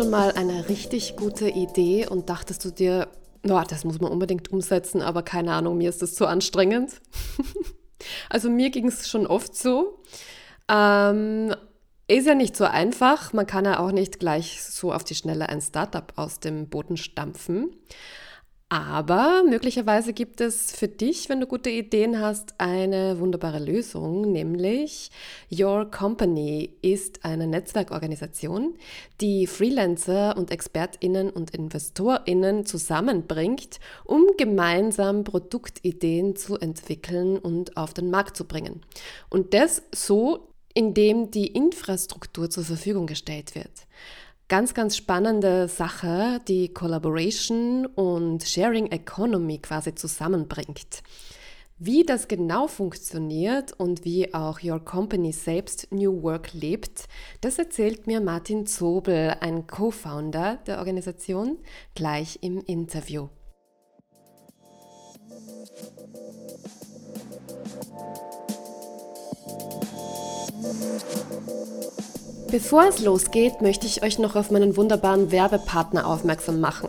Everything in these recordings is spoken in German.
Schon mal eine richtig gute Idee und dachtest du dir, no, das muss man unbedingt umsetzen, aber keine Ahnung, mir ist das zu anstrengend? also mir ging es schon oft so. Ähm, ist ja nicht so einfach. Man kann ja auch nicht gleich so auf die Schnelle ein Startup aus dem Boden stampfen. Aber möglicherweise gibt es für dich, wenn du gute Ideen hast, eine wunderbare Lösung, nämlich Your Company ist eine Netzwerkorganisation, die Freelancer und Expertinnen und Investorinnen zusammenbringt, um gemeinsam Produktideen zu entwickeln und auf den Markt zu bringen. Und das so, indem die Infrastruktur zur Verfügung gestellt wird ganz, ganz spannende Sache, die Collaboration und Sharing Economy quasi zusammenbringt. Wie das genau funktioniert und wie auch Your Company selbst New Work lebt, das erzählt mir Martin Zobel, ein Co-Founder der Organisation, gleich im Interview. Bevor es losgeht, möchte ich euch noch auf meinen wunderbaren Werbepartner aufmerksam machen.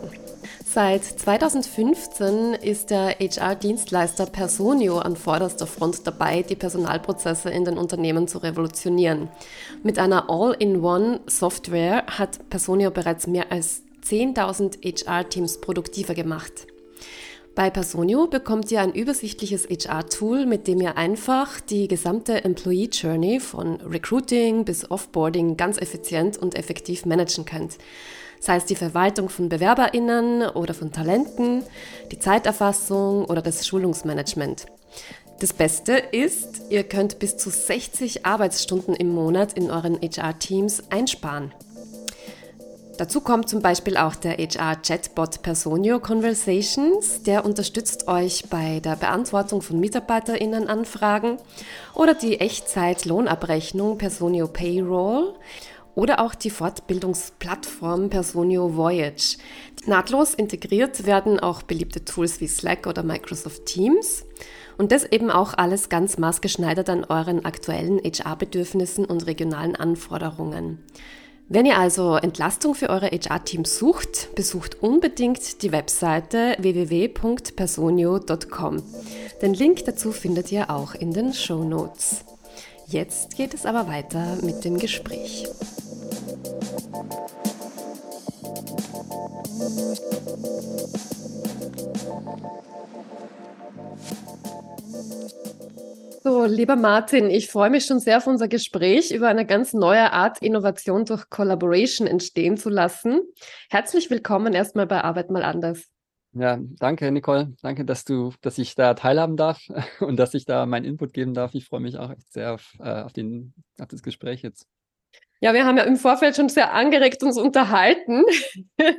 Seit 2015 ist der HR-Dienstleister Personio an vorderster Front dabei, die Personalprozesse in den Unternehmen zu revolutionieren. Mit einer All-in-One-Software hat Personio bereits mehr als 10.000 HR-Teams produktiver gemacht. Bei Personio bekommt ihr ein übersichtliches HR-Tool, mit dem ihr einfach die gesamte Employee Journey von Recruiting bis Offboarding ganz effizient und effektiv managen könnt. Sei es die Verwaltung von BewerberInnen oder von Talenten, die Zeiterfassung oder das Schulungsmanagement. Das Beste ist, ihr könnt bis zu 60 Arbeitsstunden im Monat in euren HR-Teams einsparen. Dazu kommt zum Beispiel auch der HR-Chatbot Personio Conversations, der unterstützt euch bei der Beantwortung von MitarbeiterInnen-Anfragen oder die Echtzeit-Lohnabrechnung Personio Payroll oder auch die Fortbildungsplattform Personio Voyage. Nahtlos integriert werden auch beliebte Tools wie Slack oder Microsoft Teams. Und das eben auch alles ganz maßgeschneidert an euren aktuellen HR-Bedürfnissen und regionalen Anforderungen. Wenn ihr also Entlastung für eure HR-Teams sucht, besucht unbedingt die Webseite www.personio.com. Den Link dazu findet ihr auch in den Show Notes. Jetzt geht es aber weiter mit dem Gespräch. So, lieber Martin, ich freue mich schon sehr auf unser Gespräch über eine ganz neue Art, Innovation durch Collaboration entstehen zu lassen. Herzlich willkommen erstmal bei Arbeit mal anders. Ja, danke, Nicole. Danke, dass du, dass ich da teilhaben darf und dass ich da meinen Input geben darf. Ich freue mich auch echt sehr auf, äh, auf, den, auf das Gespräch jetzt. Ja, wir haben ja im Vorfeld schon sehr angeregt uns unterhalten, äh,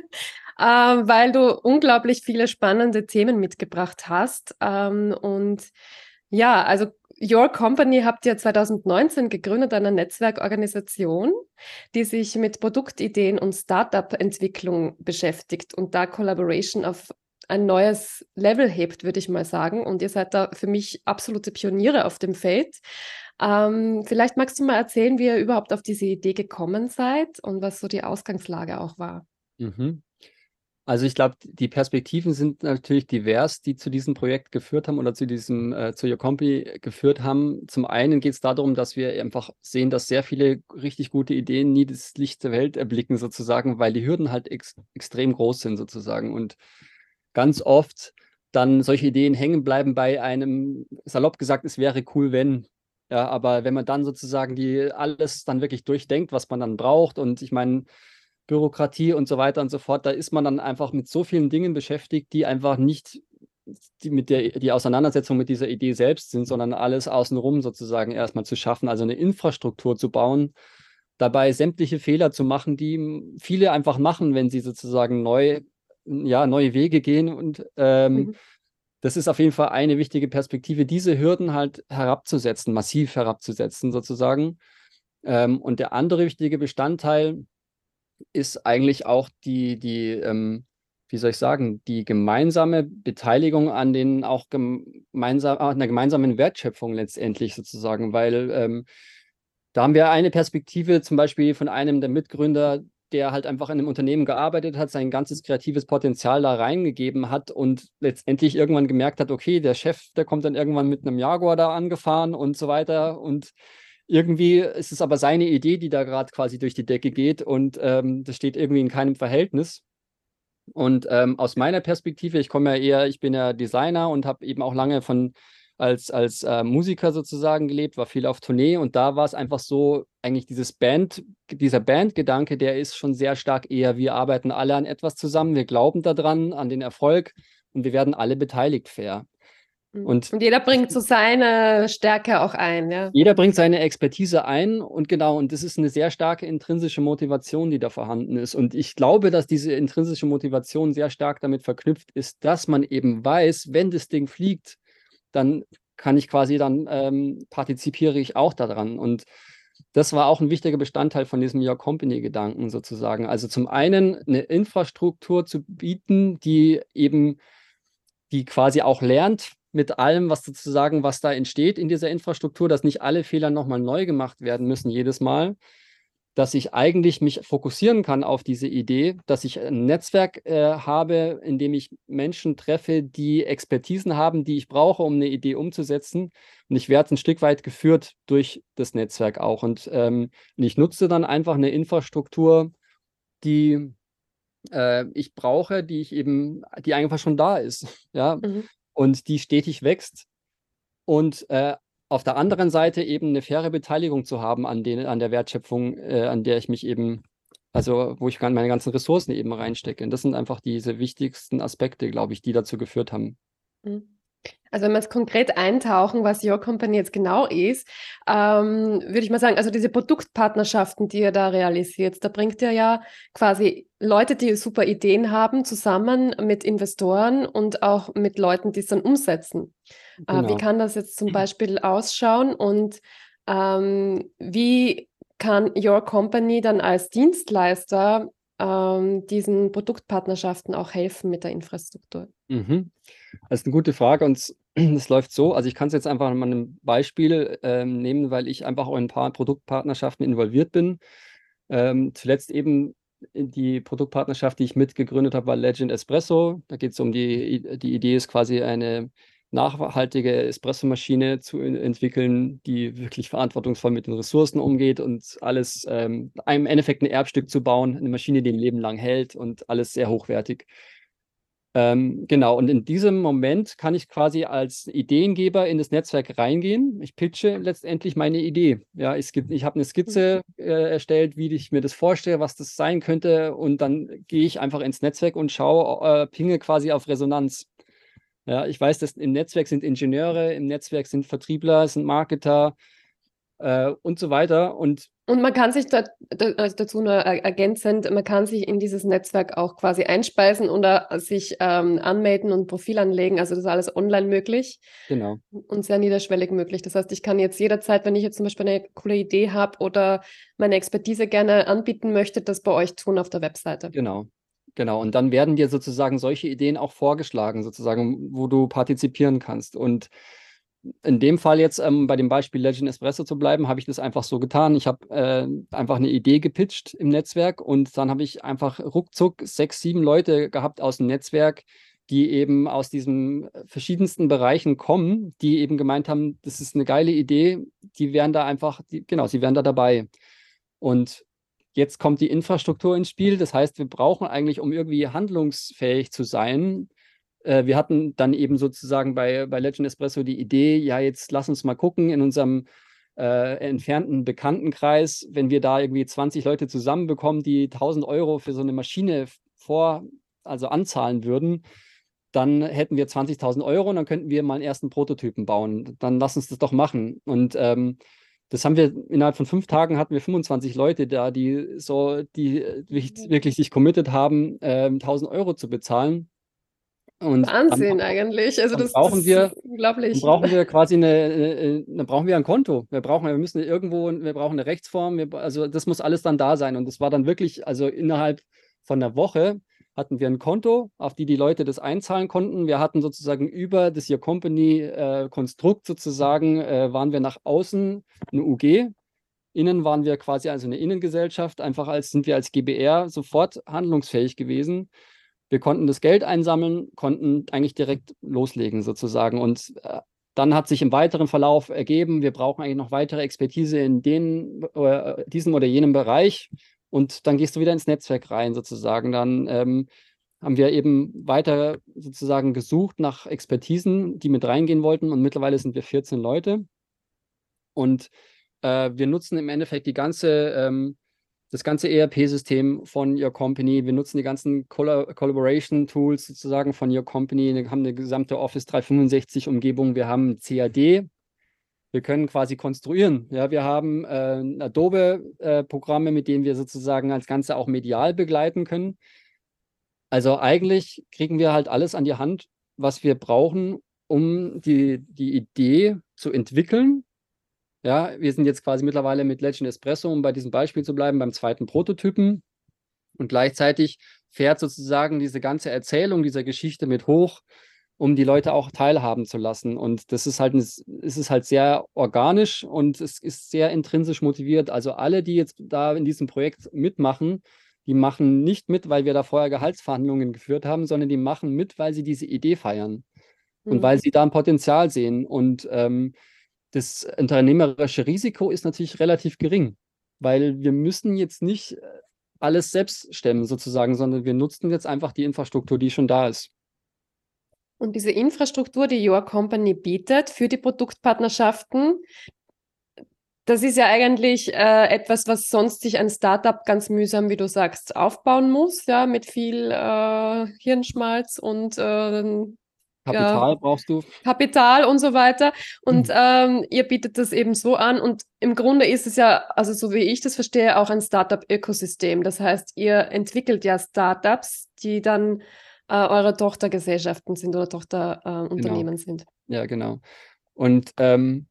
weil du unglaublich viele spannende Themen mitgebracht hast. Ähm, und ja, also Your Company habt ihr 2019 gegründet, eine Netzwerkorganisation, die sich mit Produktideen und Startup-Entwicklung beschäftigt und da Collaboration auf ein neues Level hebt, würde ich mal sagen. Und ihr seid da für mich absolute Pioniere auf dem Feld. Ähm, vielleicht magst du mal erzählen, wie ihr überhaupt auf diese Idee gekommen seid und was so die Ausgangslage auch war. Mhm. Also ich glaube, die Perspektiven sind natürlich divers, die zu diesem Projekt geführt haben oder zu diesem, äh, zu Your Company geführt haben. Zum einen geht es darum, dass wir einfach sehen, dass sehr viele richtig gute Ideen nie das Licht der Welt erblicken, sozusagen, weil die Hürden halt ex extrem groß sind, sozusagen. Und ganz oft dann solche Ideen hängen bleiben bei einem, salopp gesagt, es wäre cool, wenn. Ja, aber wenn man dann sozusagen die alles dann wirklich durchdenkt, was man dann braucht, und ich meine, Bürokratie und so weiter und so fort, da ist man dann einfach mit so vielen Dingen beschäftigt, die einfach nicht die mit der die Auseinandersetzung mit dieser Idee selbst sind, sondern alles außenrum sozusagen erstmal zu schaffen, also eine Infrastruktur zu bauen, dabei sämtliche Fehler zu machen, die viele einfach machen, wenn sie sozusagen neu, ja, neue Wege gehen. Und ähm, mhm. das ist auf jeden Fall eine wichtige Perspektive, diese Hürden halt herabzusetzen, massiv herabzusetzen sozusagen. Ähm, und der andere wichtige Bestandteil, ist eigentlich auch die, die ähm, wie soll ich sagen, die gemeinsame Beteiligung an den auch gemeinsam, an der gemeinsamen Wertschöpfung letztendlich sozusagen, weil ähm, da haben wir eine Perspektive zum Beispiel von einem der Mitgründer, der halt einfach in einem Unternehmen gearbeitet hat, sein ganzes kreatives Potenzial da reingegeben hat und letztendlich irgendwann gemerkt hat, okay, der Chef, der kommt dann irgendwann mit einem Jaguar da angefahren und so weiter und irgendwie ist es aber seine Idee, die da gerade quasi durch die Decke geht und ähm, das steht irgendwie in keinem Verhältnis. Und ähm, aus meiner Perspektive, ich komme ja eher, ich bin ja Designer und habe eben auch lange von als, als äh, Musiker sozusagen gelebt, war viel auf Tournee und da war es einfach so, eigentlich dieses Band, dieser Bandgedanke, der ist schon sehr stark eher, wir arbeiten alle an etwas zusammen, wir glauben daran, an den Erfolg und wir werden alle beteiligt fair. Mhm. Und, und, jeder bringt so seine Stärke auch ein, ja. Jeder bringt seine Expertise ein und genau, und das ist eine sehr starke intrinsische Motivation, die da vorhanden ist. Und ich glaube, dass diese intrinsische Motivation sehr stark damit verknüpft ist, dass man eben weiß, wenn das Ding fliegt, dann kann ich quasi, dann ähm, partizipiere ich auch daran. Und das war auch ein wichtiger Bestandteil von diesem Your Company-Gedanken sozusagen. Also zum einen eine Infrastruktur zu bieten, die eben, die quasi auch lernt, mit allem, was sozusagen, was da entsteht in dieser Infrastruktur, dass nicht alle Fehler nochmal neu gemacht werden müssen jedes Mal, dass ich eigentlich mich fokussieren kann auf diese Idee, dass ich ein Netzwerk äh, habe, in dem ich Menschen treffe, die Expertisen haben, die ich brauche, um eine Idee umzusetzen. Und ich werde ein Stück weit geführt durch das Netzwerk auch. Und, ähm, und ich nutze dann einfach eine Infrastruktur, die äh, ich brauche, die ich eben, die einfach schon da ist. Ja. Mhm und die stetig wächst. Und äh, auf der anderen Seite eben eine faire Beteiligung zu haben an, den, an der Wertschöpfung, äh, an der ich mich eben, also wo ich meine ganzen Ressourcen eben reinstecke. Und das sind einfach diese wichtigsten Aspekte, glaube ich, die dazu geführt haben. Mhm. Also wenn wir jetzt konkret eintauchen, was Your Company jetzt genau ist, ähm, würde ich mal sagen, also diese Produktpartnerschaften, die ihr da realisiert, da bringt ihr ja quasi Leute, die super Ideen haben, zusammen mit Investoren und auch mit Leuten, die es dann umsetzen. Genau. Äh, wie genau. kann das jetzt zum Beispiel ausschauen und ähm, wie kann Your Company dann als Dienstleister ähm, diesen Produktpartnerschaften auch helfen mit der Infrastruktur? Mhm. Das ist eine gute Frage und es läuft so. Also ich kann es jetzt einfach mal ein Beispiel ähm, nehmen, weil ich einfach auch in ein paar Produktpartnerschaften involviert bin. Ähm, zuletzt eben die Produktpartnerschaft, die ich mitgegründet habe, war Legend Espresso. Da geht es um die, die Idee ist quasi eine nachhaltige Espressomaschine zu entwickeln, die wirklich verantwortungsvoll mit den Ressourcen umgeht und alles ähm, im Endeffekt ein Erbstück zu bauen, eine Maschine, die ein Leben lang hält und alles sehr hochwertig. Ähm, genau, und in diesem Moment kann ich quasi als Ideengeber in das Netzwerk reingehen. Ich pitche letztendlich meine Idee. Ja, ich, ich habe eine Skizze mhm. äh, erstellt, wie ich mir das vorstelle, was das sein könnte. Und dann gehe ich einfach ins Netzwerk und schaue, äh, pinge quasi auf Resonanz. Ja, ich weiß, dass im Netzwerk sind Ingenieure, im Netzwerk sind Vertriebler, sind Marketer äh, und so weiter. Und und man kann sich da, da, also dazu nur ergänzend, man kann sich in dieses Netzwerk auch quasi einspeisen oder sich ähm, anmelden und Profil anlegen. Also das ist alles online möglich. Genau. Und sehr niederschwellig möglich. Das heißt, ich kann jetzt jederzeit, wenn ich jetzt zum Beispiel eine coole Idee habe oder meine Expertise gerne anbieten möchte, das bei euch tun auf der Webseite. Genau. Genau, und dann werden dir sozusagen solche Ideen auch vorgeschlagen, sozusagen, wo du partizipieren kannst. Und in dem Fall jetzt ähm, bei dem Beispiel Legend Espresso zu bleiben, habe ich das einfach so getan. Ich habe äh, einfach eine Idee gepitcht im Netzwerk und dann habe ich einfach ruckzuck sechs, sieben Leute gehabt aus dem Netzwerk, die eben aus diesen verschiedensten Bereichen kommen, die eben gemeint haben, das ist eine geile Idee, die wären da einfach, die, genau, sie wären da dabei. Und jetzt kommt die Infrastruktur ins Spiel. Das heißt, wir brauchen eigentlich, um irgendwie handlungsfähig zu sein, äh, wir hatten dann eben sozusagen bei, bei Legend Espresso die Idee, ja, jetzt lass uns mal gucken in unserem äh, entfernten Bekanntenkreis, wenn wir da irgendwie 20 Leute zusammenbekommen, die 1000 Euro für so eine Maschine vor, also anzahlen würden, dann hätten wir 20.000 Euro und dann könnten wir mal einen ersten Prototypen bauen. Dann lass uns das doch machen. Und ähm, das haben wir innerhalb von fünf Tagen hatten wir 25 Leute da, die so, die wirklich, wirklich sich committed haben, äh, 1000 Euro zu bezahlen. Und Wahnsinn dann, eigentlich. Also das, brauchen das wir, unglaublich. brauchen wir quasi eine, eine, dann brauchen wir ein Konto. Wir brauchen, wir müssen irgendwo, wir brauchen eine Rechtsform. Wir, also das muss alles dann da sein. Und das war dann wirklich, also innerhalb von einer Woche hatten wir ein Konto, auf die die Leute das einzahlen konnten. Wir hatten sozusagen über das Your Company äh, Konstrukt sozusagen, äh, waren wir nach außen eine UG. Innen waren wir quasi also eine Innengesellschaft, einfach als sind wir als GBR sofort handlungsfähig gewesen. Wir konnten das Geld einsammeln, konnten eigentlich direkt loslegen sozusagen. Und äh, dann hat sich im weiteren Verlauf ergeben, wir brauchen eigentlich noch weitere Expertise in den, äh, diesem oder jenem Bereich. Und dann gehst du wieder ins Netzwerk rein sozusagen. Dann ähm, haben wir eben weiter sozusagen gesucht nach Expertisen, die mit reingehen wollten. Und mittlerweile sind wir 14 Leute. Und äh, wir nutzen im Endeffekt die ganze, ähm, das ganze ERP-System von Your Company. Wir nutzen die ganzen Coll Collaboration-Tools sozusagen von Your Company. Wir haben eine gesamte Office 365-Umgebung. Wir haben CAD. Wir können quasi konstruieren. Ja, wir haben äh, Adobe-Programme, äh, mit denen wir sozusagen als Ganze auch medial begleiten können. Also eigentlich kriegen wir halt alles an die Hand, was wir brauchen, um die, die Idee zu entwickeln. Ja, wir sind jetzt quasi mittlerweile mit Legend Espresso, um bei diesem Beispiel zu bleiben, beim zweiten Prototypen. Und gleichzeitig fährt sozusagen diese ganze Erzählung dieser Geschichte mit hoch, um die Leute auch teilhaben zu lassen. Und das ist halt, es ist halt sehr organisch und es ist sehr intrinsisch motiviert. Also alle, die jetzt da in diesem Projekt mitmachen, die machen nicht mit, weil wir da vorher Gehaltsverhandlungen geführt haben, sondern die machen mit, weil sie diese Idee feiern mhm. und weil sie da ein Potenzial sehen. Und ähm, das unternehmerische Risiko ist natürlich relativ gering, weil wir müssen jetzt nicht äh, alles selbst stemmen sozusagen, sondern wir nutzen jetzt einfach die Infrastruktur, die schon da ist. Und diese Infrastruktur, die Your Company bietet für die Produktpartnerschaften, das ist ja eigentlich äh, etwas, was sonst sich ein Startup ganz mühsam, wie du sagst, aufbauen muss, ja, mit viel äh, Hirnschmalz und äh, Kapital ja, brauchst du. Kapital und so weiter. Und mhm. ähm, ihr bietet das eben so an. Und im Grunde ist es ja, also so wie ich das verstehe, auch ein Startup-Ökosystem. Das heißt, ihr entwickelt ja Startups, die dann äh, eure Tochtergesellschaften sind oder Tochterunternehmen äh, genau. sind. Ja, genau. Und ähm,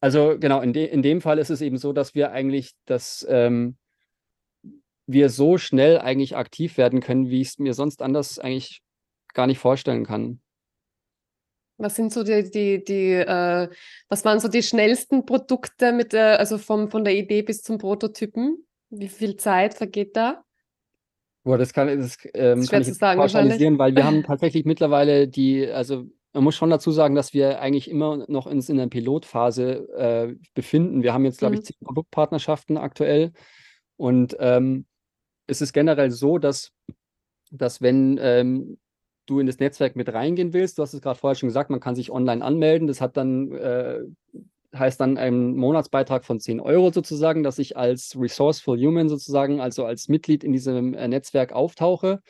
also genau, in, de in dem Fall ist es eben so, dass wir eigentlich das, ähm, wir so schnell eigentlich aktiv werden können, wie ich es mir sonst anders eigentlich gar nicht vorstellen kann. Was sind so die, die, die äh, was waren so die schnellsten Produkte mit der, also vom, von der Idee bis zum Prototypen? Wie viel Zeit vergeht da? Boah, das kann, das, ähm, das kann ich sagen, pauschalisieren, weil wir haben tatsächlich mittlerweile die, also man muss schon dazu sagen, dass wir eigentlich immer noch uns in der Pilotphase äh, befinden. Wir haben jetzt, glaube mhm. ich, zehn Produktpartnerschaften aktuell. Und ähm, es ist generell so, dass, dass wenn ähm, du in das Netzwerk mit reingehen willst, du hast es gerade vorher schon gesagt, man kann sich online anmelden. Das hat dann, äh, heißt dann ein Monatsbeitrag von 10 Euro sozusagen, dass ich als Resourceful Human sozusagen, also als Mitglied in diesem äh, Netzwerk auftauche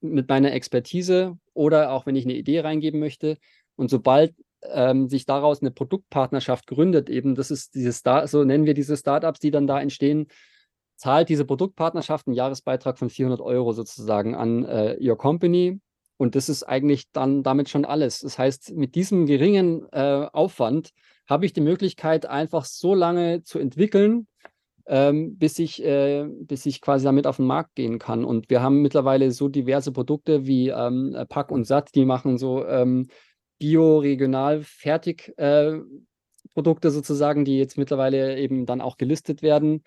mit meiner Expertise oder auch wenn ich eine Idee reingeben möchte. Und sobald ähm, sich daraus eine Produktpartnerschaft gründet, eben das ist dieses Star so nennen wir diese Startups, die dann da entstehen, zahlt diese Produktpartnerschaft einen Jahresbeitrag von 400 Euro sozusagen an äh, Your Company. Und das ist eigentlich dann damit schon alles. Das heißt, mit diesem geringen äh, Aufwand habe ich die Möglichkeit, einfach so lange zu entwickeln, ähm, bis, ich, äh, bis ich quasi damit auf den Markt gehen kann. Und wir haben mittlerweile so diverse Produkte wie ähm, Pack und Satt, die machen so ähm, bio-regional fertig äh, Produkte sozusagen, die jetzt mittlerweile eben dann auch gelistet werden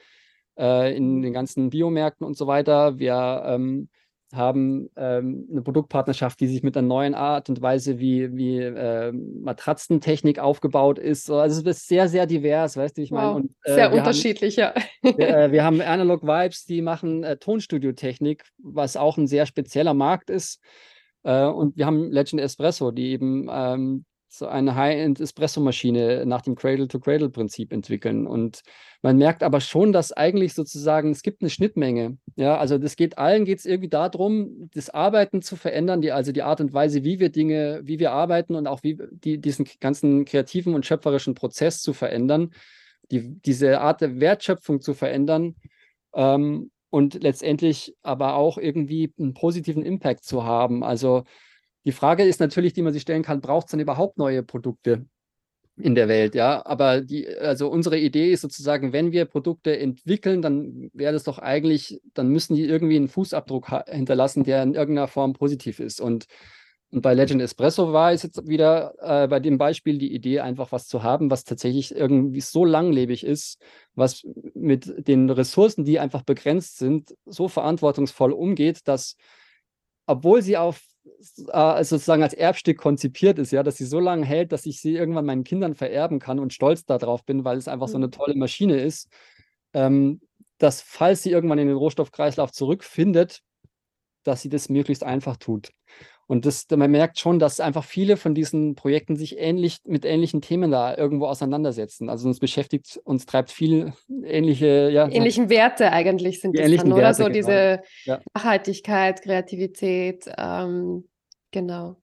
äh, in den ganzen Biomärkten und so weiter. Wir ähm, haben ähm, eine Produktpartnerschaft, die sich mit einer neuen Art und Weise, wie, wie äh, Matratzentechnik aufgebaut ist. Also es ist sehr, sehr divers, weißt du, wie ich meine? Wow, äh, sehr unterschiedlich, haben, ja. wir, äh, wir, haben Analog Vibes, die machen äh, Tonstudio-Technik, was auch ein sehr spezieller Markt ist. Äh, und wir haben Legend Espresso, die eben ähm, so eine High-End-Espresso-Maschine nach dem Cradle-to-Cradle-Prinzip entwickeln. Und man merkt aber schon, dass eigentlich sozusagen, es gibt eine Schnittmenge. Ja, also das geht allen geht es irgendwie darum, das Arbeiten zu verändern, die, also die Art und Weise, wie wir Dinge, wie wir arbeiten und auch wie die, diesen ganzen kreativen und schöpferischen Prozess zu verändern, die, diese Art der Wertschöpfung zu verändern. Ähm, und letztendlich aber auch irgendwie einen positiven Impact zu haben. Also die Frage ist natürlich, die man sich stellen kann, braucht es denn überhaupt neue Produkte in der Welt? Ja, aber die, also unsere Idee ist sozusagen, wenn wir Produkte entwickeln, dann wäre das doch eigentlich, dann müssen die irgendwie einen Fußabdruck hinterlassen, der in irgendeiner Form positiv ist. Und Und bei Legend Espresso war es jetzt wieder äh, bei dem Beispiel die Idee, einfach was zu haben, was tatsächlich irgendwie so langlebig ist, was mit den Ressourcen, die einfach begrenzt sind, so verantwortungsvoll umgeht, dass, obwohl sie auf äh, sozusagen als Erbstück konzipiert ist, ja, dass sie so lange hält, dass ich sie irgendwann meinen Kindern vererben kann und stolz darauf bin, weil es einfach so eine mhm. tolle Maschine ist, ähm, dass falls sie irgendwann in den Rohstoffkreislauf zurückfindet, dass sie das möglichst einfach tut. Und das, man merkt schon, dass einfach viele von diesen Projekten sich ähnlich mit ähnlichen Themen da irgendwo auseinandersetzen. Also uns beschäftigt, uns treibt viel ähnliche, ja. Ähnlichen Werte eigentlich sind das dann, oder? Werte, so genau. diese ja. Nachhaltigkeit, Kreativität, ähm, genau.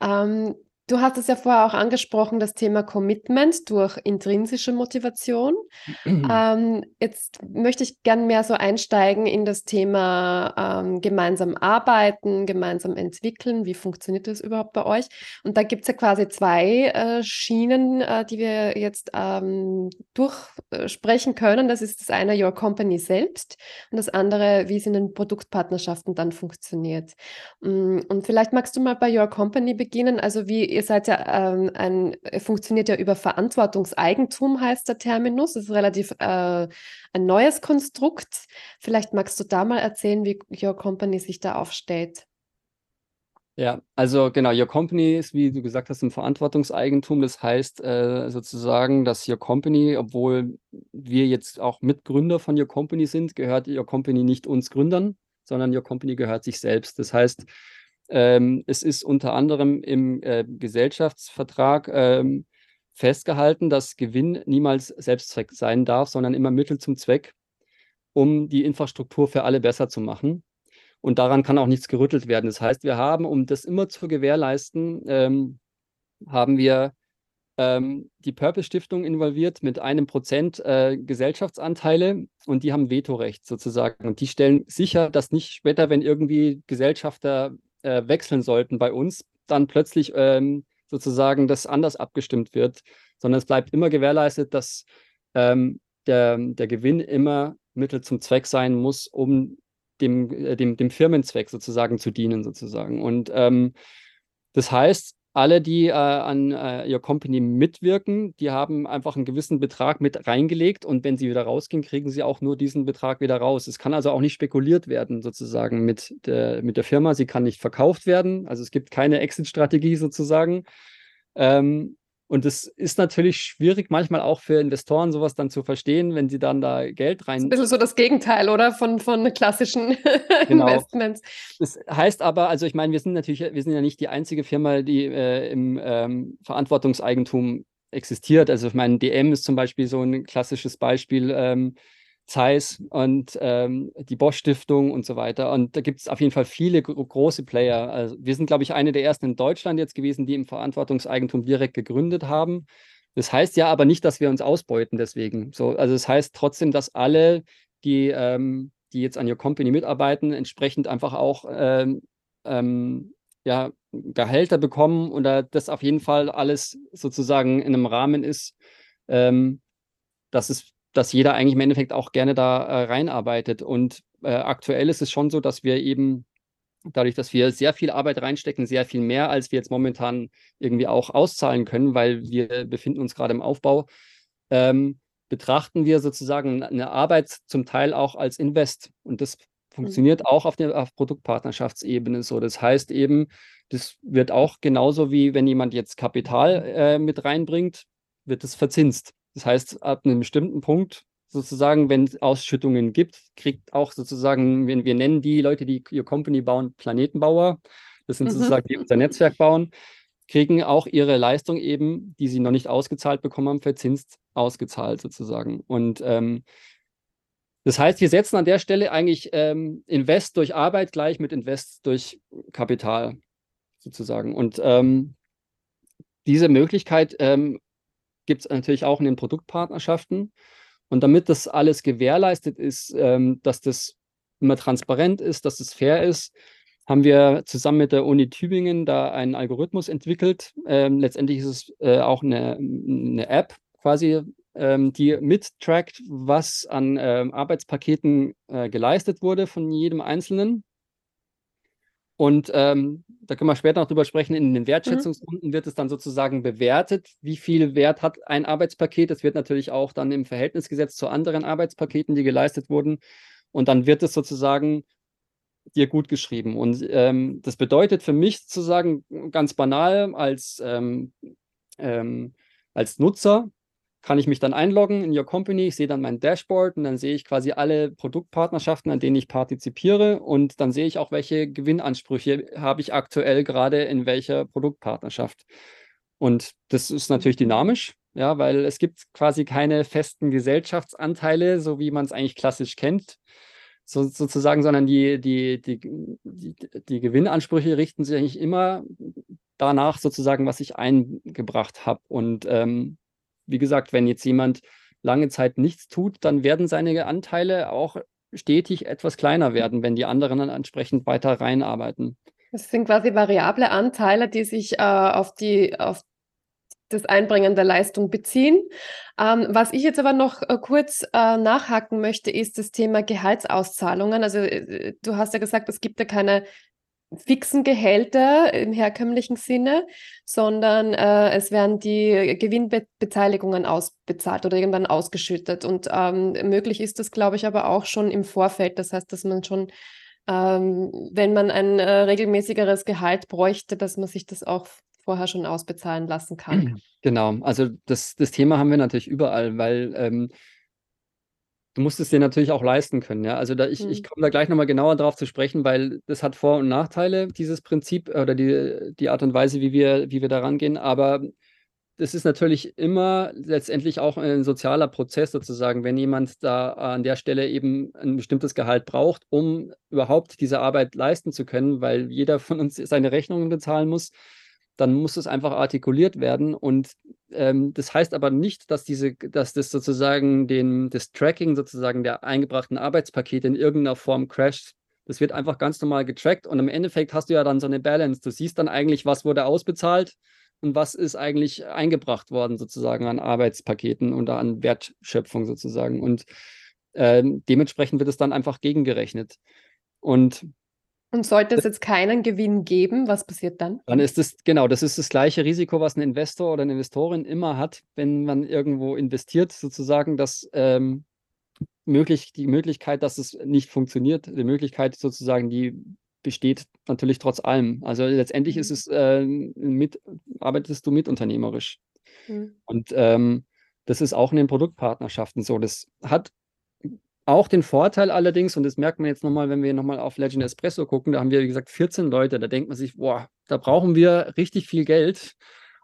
Ähm, Du hast es ja vorher auch angesprochen, das Thema Commitment durch intrinsische Motivation. ähm, jetzt möchte ich gern mehr so einsteigen in das Thema ähm, gemeinsam arbeiten, gemeinsam entwickeln. Wie funktioniert das überhaupt bei euch? Und da gibt es ja quasi zwei äh, Schienen, äh, die wir jetzt ähm, durchsprechen können. Das ist das eine Your Company selbst und das andere, wie es in den Produktpartnerschaften dann funktioniert. Mm, und vielleicht magst du mal bei Your Company beginnen. Also wie ihr seid ja ähm, ein, funktioniert ja über Verantwortungseigentum, heißt der Terminus. Das ist relativ äh, ein neues Konstrukt. Vielleicht magst du da mal erzählen, wie Your Company sich da aufstellt. Ja, also genau, Your Company ist, wie du gesagt hast, ein Verantwortungseigentum. Das heißt äh, sozusagen, dass Your Company, obwohl wir jetzt auch Mitgründer von Your Company sind, gehört Your Company nicht uns Gründern, sondern Your Company gehört sich selbst. Das heißt, ähm, es ist unter anderem im äh, Gesellschaftsvertrag ähm, festgehalten, dass Gewinn niemals Selbstzweck sein darf, sondern immer Mittel zum Zweck, um die Infrastruktur für alle besser zu machen. Und daran kann auch nichts gerüttelt werden. Das heißt, wir haben, um das immer zu gewährleisten, ähm, haben wir ähm, die Purpose Stiftung involviert mit einem Prozent äh, Gesellschaftsanteile und die haben Vetorecht sozusagen. Und die stellen sicher, dass nicht später, wenn irgendwie Gesellschafter äh, wechseln sollten bei uns, dann plötzlich ähm, sozusagen das anders abgestimmt wird, sondern es bleibt immer gewährleistet, dass ähm, der, der Gewinn immer Mittel zum Zweck sein muss, um dem, äh, dem, dem Firmenzweck sozusagen zu dienen, sozusagen. Und ähm, das heißt, alle, die äh, an äh, Your Company mitwirken, die haben einfach einen gewissen Betrag mit reingelegt und wenn sie wieder rausgehen, kriegen sie auch nur diesen Betrag wieder raus. Es kann also auch nicht spekuliert werden, sozusagen, mit der, mit der Firma. Sie kann nicht verkauft werden. Also es gibt keine Exit-Strategie sozusagen. Ähm, und es ist natürlich schwierig, manchmal auch für Investoren sowas dann zu verstehen, wenn sie dann da Geld rein. Das ist ein bisschen so das Gegenteil, oder? Von, von klassischen genau. Investments. Das heißt aber, also ich meine, wir sind natürlich, wir sind ja nicht die einzige Firma, die äh, im ähm, Verantwortungseigentum existiert. Also ich meine, DM ist zum Beispiel so ein klassisches Beispiel. Ähm, Zeiss und ähm, die Bosch Stiftung und so weiter. Und da gibt es auf jeden Fall viele große Player. Also wir sind, glaube ich, eine der ersten in Deutschland jetzt gewesen, die im Verantwortungseigentum direkt gegründet haben. Das heißt ja aber nicht, dass wir uns ausbeuten deswegen. So, also das heißt trotzdem, dass alle, die, ähm, die jetzt an Your Company mitarbeiten, entsprechend einfach auch ähm, ähm ja, Gehälter bekommen oder das auf jeden Fall alles sozusagen in einem Rahmen ist, ähm, dass es dass jeder eigentlich im Endeffekt auch gerne da äh, reinarbeitet. Und äh, aktuell ist es schon so, dass wir eben dadurch, dass wir sehr viel Arbeit reinstecken, sehr viel mehr, als wir jetzt momentan irgendwie auch auszahlen können, weil wir befinden uns gerade im Aufbau, ähm, betrachten wir sozusagen eine Arbeit zum Teil auch als Invest. Und das funktioniert mhm. auch auf der auf Produktpartnerschaftsebene so. Das heißt eben, das wird auch genauso wie wenn jemand jetzt Kapital äh, mit reinbringt, wird es verzinst. Das heißt, ab einem bestimmten Punkt sozusagen, wenn es Ausschüttungen gibt, kriegt auch sozusagen, wenn wir nennen die Leute, die ihr Company bauen, Planetenbauer, das sind mhm. sozusagen die unser Netzwerk bauen, kriegen auch ihre Leistung eben, die sie noch nicht ausgezahlt bekommen haben, verzinst ausgezahlt sozusagen. Und ähm, das heißt, wir setzen an der Stelle eigentlich ähm, Invest durch Arbeit gleich mit Invest durch Kapital sozusagen. Und ähm, diese Möglichkeit ähm, gibt es natürlich auch in den Produktpartnerschaften. Und damit das alles gewährleistet ist, ähm, dass das immer transparent ist, dass es fair ist, haben wir zusammen mit der Uni Tübingen da einen Algorithmus entwickelt. Ähm, letztendlich ist es äh, auch eine, eine, App quasi, ähm, die mittrackt, was an ähm, Arbeitspaketen äh, geleistet wurde von jedem Einzelnen. Und ähm, da können wir später noch drüber sprechen. In den Mhm. Wertschätzungsrunden wird es dann sozusagen bewertet, wie viel Wert hat ein Arbeitspaket. Das wird natürlich auch dann im Verhältnis gesetzt zu anderen Arbeitspaketen, die geleistet wurden. Und dann wird es sozusagen dir gut geschrieben. Und ähm, das bedeutet für mich sozusagen ganz banal als, ähm, ähm, als Nutzer, kann ich mich dann einloggen in Your Company, ich sehe dann mein Dashboard und dann sehe ich quasi alle Produktpartnerschaften, an denen ich partizipiere und dann sehe ich auch, welche Gewinnansprüche habe ich aktuell gerade in welcher Produktpartnerschaft. Und das ist natürlich dynamisch, ja, weil es gibt quasi keine festen Gesellschaftsanteile, so wie man es eigentlich klassisch kennt, so, sozusagen, sondern die, die, die, die, die Gewinnansprüche richten sich eigentlich immer danach sozusagen, was ich eingebracht habe. Und ähm, wie gesagt, wenn jetzt jemand lange Zeit nichts tut, dann werden seine Anteile auch stetig etwas kleiner werden, wenn die anderen dann entsprechend weiter reinarbeiten. Das sind quasi variable Anteile, die sich äh, auf die, auf das Einbringen der Leistung beziehen. Ähm, was ich jetzt aber noch äh, kurz äh, nachhaken möchte, ist das Thema Gehaltsauszahlungen. Also äh, du hast ja gesagt, es gibt ja keine fixen Gehälter im herkömmlichen Sinne, sondern äh, es werden die Gewinnbeteiligungen ausbezahlt oder irgendwann ausgeschüttet. Und ähm, möglich ist das, glaube ich, aber auch schon im Vorfeld. Das heißt, dass man schon, ähm, wenn man ein äh, regelmäßigeres Gehalt bräuchte, dass man sich das auch vorher schon ausbezahlen lassen kann. Genau, also das, das Thema haben wir natürlich überall, weil ähm, du musst es dir natürlich auch leisten können. Ja? Also da, ich, ich Mhm. komme da gleich nochmal genauer drauf zu sprechen, weil das hat Vor- und Nachteile, dieses Prinzip oder die, die Art und Weise, wie wir, wie wir da rangehen. Aber das ist natürlich immer letztendlich auch ein sozialer Prozess sozusagen, wenn jemand da an der Stelle eben ein bestimmtes Gehalt braucht, um überhaupt diese Arbeit leisten zu können, weil jeder von uns seine Rechnungen bezahlen muss, dann muss es einfach artikuliert werden. Und ähm, das heißt aber nicht, dass diese, dass das sozusagen den, das Tracking sozusagen der eingebrachten Arbeitspakete in irgendeiner Form crasht. Das wird einfach ganz normal getrackt und im Endeffekt hast du ja dann so eine Balance. Du siehst dann eigentlich, was wurde ausbezahlt und was ist eigentlich eingebracht worden sozusagen an Arbeitspaketen und an Wertschöpfung sozusagen. Und ähm, dementsprechend wird es dann einfach gegengerechnet. Und Und sollte es jetzt keinen Gewinn geben, was passiert dann? dann ist es, genau, das ist das gleiche Risiko, was ein Investor oder eine Investorin immer hat, wenn man irgendwo investiert, sozusagen, dass ähm, möglich, die Möglichkeit, dass es nicht funktioniert, die Möglichkeit sozusagen, die besteht natürlich trotz allem. Also letztendlich ist Mhm. es, äh, mit, arbeitest du mitunternehmerisch. Mhm. Und ähm, das ist auch in den Produktpartnerschaften so. Das hat auch den Vorteil allerdings, und das merkt man jetzt nochmal, wenn wir nochmal auf Legend Espresso gucken, da haben wir, wie gesagt, 14 Leute. Da denkt man sich, boah, da brauchen wir richtig viel Geld,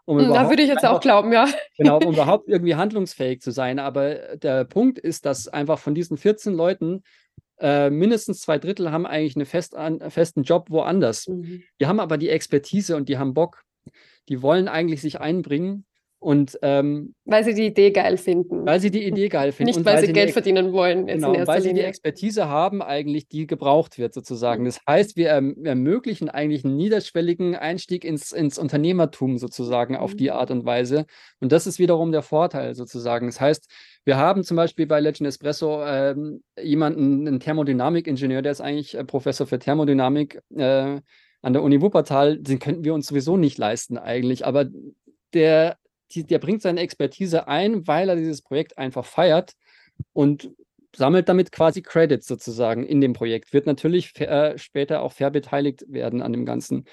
um Hm, Da würde ich jetzt auch glauben, ja. genau, um überhaupt irgendwie handlungsfähig zu sein. Aber der Punkt ist, dass einfach von diesen 14 Leuten äh, mindestens zwei Drittel haben eigentlich einen fest an, festen Job woanders. Mhm. Die haben aber die Expertise und die haben Bock. Die wollen eigentlich sich einbringen und ähm, Weil sie die Idee geil finden. weil sie die Idee geil finden Nicht, und weil sie Geld verdienen wollen, Genau, weil sie die. Expertise haben, eigentlich, die gebraucht wird, sozusagen. Mhm. Das heißt, wir erm ermöglichen eigentlich einen niederschwelligen Einstieg ins, ins Unternehmertum sozusagen auf die Mhm. Art und Weise. Und das ist wiederum der Vorteil sozusagen. Das heißt, wir haben zum Beispiel bei Legend Espresso ähm, jemanden, einen Thermodynamik-Ingenieur, der ist eigentlich äh, Professor für Thermodynamik äh, an der Uni Wuppertal. Den könnten wir uns sowieso nicht leisten eigentlich, aber der, die, der bringt seine Expertise ein, weil er dieses Projekt einfach feiert und sammelt damit quasi Credits sozusagen in dem Projekt, wird natürlich äh, später auch fair beteiligt werden an dem Ganzen.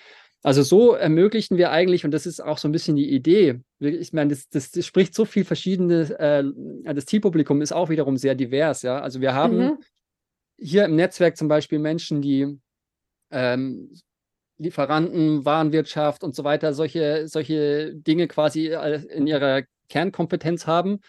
Also so ermöglichen wir eigentlich, und das ist auch so ein bisschen die Idee, ich meine, das, das, das spricht so viel verschiedene, äh, das Zielpublikum ist auch wiederum sehr divers, ja. Also wir haben Mhm. hier im Netzwerk zum Beispiel Menschen, die ähm, Lieferanten, Warenwirtschaft und so weiter, solche, solche Dinge quasi äh, in ihrer Kernkompetenz haben.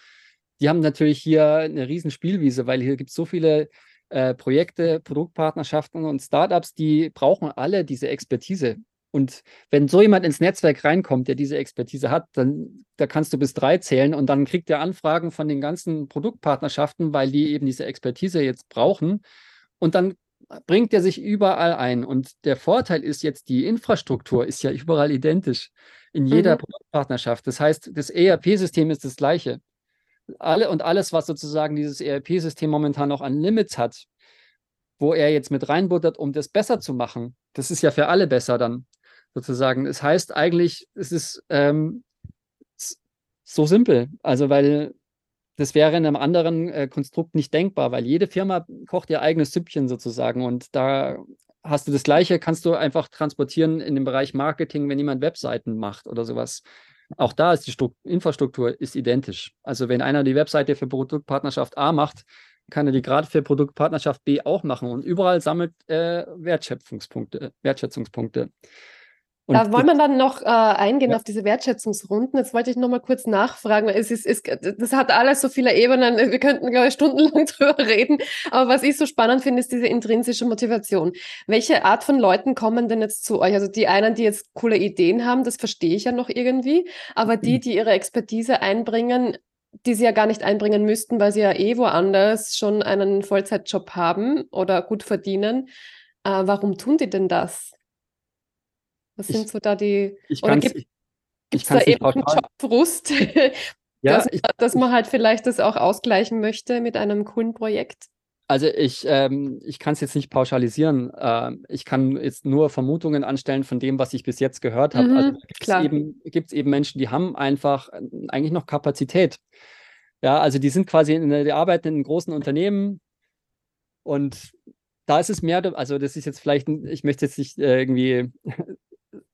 Die haben natürlich hier eine riesen Spielwiese, weil hier gibt es so viele äh, Projekte, Produktpartnerschaften und Startups, die brauchen alle diese Expertise. Und wenn so jemand ins Netzwerk reinkommt, der diese Expertise hat, dann da kannst du bis drei zählen und dann kriegt er Anfragen von den ganzen Produktpartnerschaften, weil die eben diese Expertise jetzt brauchen. Und dann bringt er sich überall ein. Und der Vorteil ist jetzt, die Infrastruktur ist ja überall identisch in jeder Mhm. Produktpartnerschaft. Das heißt, das ERP-System ist das gleiche. Alle und alles, was sozusagen dieses ERP-System momentan noch an Limits hat, wo er jetzt mit reinbuttert, um das besser zu machen. Das ist ja für alle besser dann sozusagen. Es heißt eigentlich, es ist ähm, so simpel. Also, weil das wäre in einem anderen äh, Konstrukt nicht denkbar, weil jede Firma kocht ihr eigenes Süppchen sozusagen und da hast du das Gleiche, kannst du einfach transportieren in dem Bereich Marketing, wenn jemand Webseiten macht oder sowas. Auch da ist die Stru Infrastruktur ist identisch. Also wenn einer die Webseite für Produktpartnerschaft A macht, kann er die gerade für Produktpartnerschaft B auch machen und überall sammelt äh, Wertschöpfungspunkte, Wertschätzungspunkte. Und da wollen wir dann noch äh, eingehen ja. auf diese Wertschätzungsrunden. Jetzt wollte ich noch mal kurz nachfragen, weil es ist, es, das hat alles so viele Ebenen. Wir könnten, glaube ich, stundenlang drüber reden. Aber was ich so spannend finde, ist diese intrinsische Motivation. Welche Art von Leuten kommen denn jetzt zu euch? Also die einen, die jetzt coole Ideen haben, das verstehe ich ja noch irgendwie. Aber die, mhm. die ihre Expertise einbringen, die sie ja gar nicht einbringen müssten, weil sie ja eh woanders schon einen Vollzeitjob haben oder gut verdienen. Äh, warum tun die denn das? Was ich, sind so da die. Ich oder gibt es da eben einen Jobfrust, ja, dass, ich, dass man halt vielleicht das auch ausgleichen möchte mit einem coolen Projekt? Also ich, ähm, ich kann es jetzt nicht pauschalisieren. Äh, ich kann jetzt nur Vermutungen anstellen von dem, was ich bis jetzt gehört habe. Also mhm, also gibt es eben, eben Menschen, die haben einfach äh, eigentlich noch Kapazität. Ja, also die sind quasi, in, die arbeiten in großen Unternehmen und da ist es mehr, also das ist jetzt vielleicht, ich möchte jetzt nicht äh, irgendwie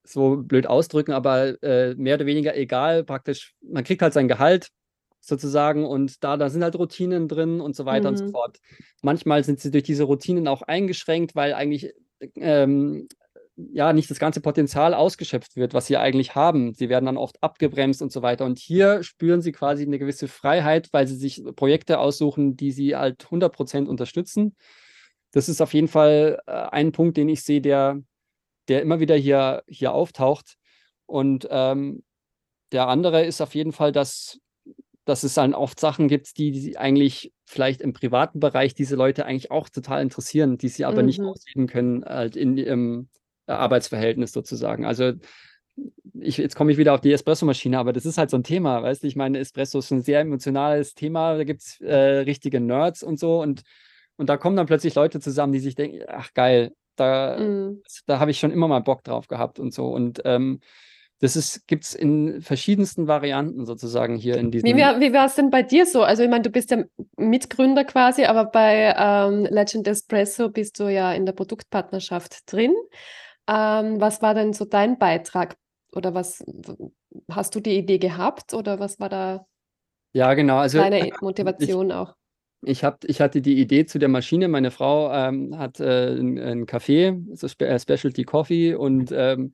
so blöd ausdrücken, aber äh, mehr oder weniger egal, praktisch, man kriegt halt sein Gehalt sozusagen und da, da sind halt Routinen drin und so weiter mhm. und so mhm. fort. Manchmal sind sie durch diese Routinen auch eingeschränkt, weil eigentlich ähm, ja nicht das ganze Potenzial ausgeschöpft wird, was sie eigentlich haben. Sie werden dann oft abgebremst und so weiter. Und hier spüren sie quasi eine gewisse Freiheit, weil sie sich Projekte aussuchen, die sie halt 100% unterstützen. Das ist auf jeden Fall äh, ein Punkt, den ich sehe, der, der immer wieder hier, hier auftaucht. Und ähm, der andere ist auf jeden Fall, dass, dass es dann oft Sachen gibt, die, die eigentlich vielleicht im privaten Bereich diese Leute eigentlich auch total interessieren, die sie aber mhm. nicht ausleben können halt in ihrem Arbeitsverhältnis sozusagen. Also ich, jetzt komme ich wieder auf die Espresso-Maschine, aber das ist halt so ein Thema, weißt du, ich meine, Espresso ist ein sehr emotionales Thema, da gibt es äh, richtige Nerds und so und, und da kommen dann plötzlich Leute zusammen, die sich denken, ach geil, da, mhm. da habe ich schon immer mal Bock drauf gehabt und so. Und ähm, das gibt es in verschiedensten Varianten sozusagen hier in diesem. Wie, wie war es denn bei dir so? Also ich meine, du bist ja Mitgründer quasi, aber bei ähm, Legend Espresso bist du ja in der Produktpartnerschaft drin. Ähm, was war denn so dein Beitrag? Oder was hast du die Idee gehabt oder was war da ja, genau. also, deine Motivation ich, auch? Ich, hab, ich hatte die Idee zu der Maschine. Meine Frau ähm, hat äh, ein, ein Café, so Spe äh, Specialty Coffee, und ähm,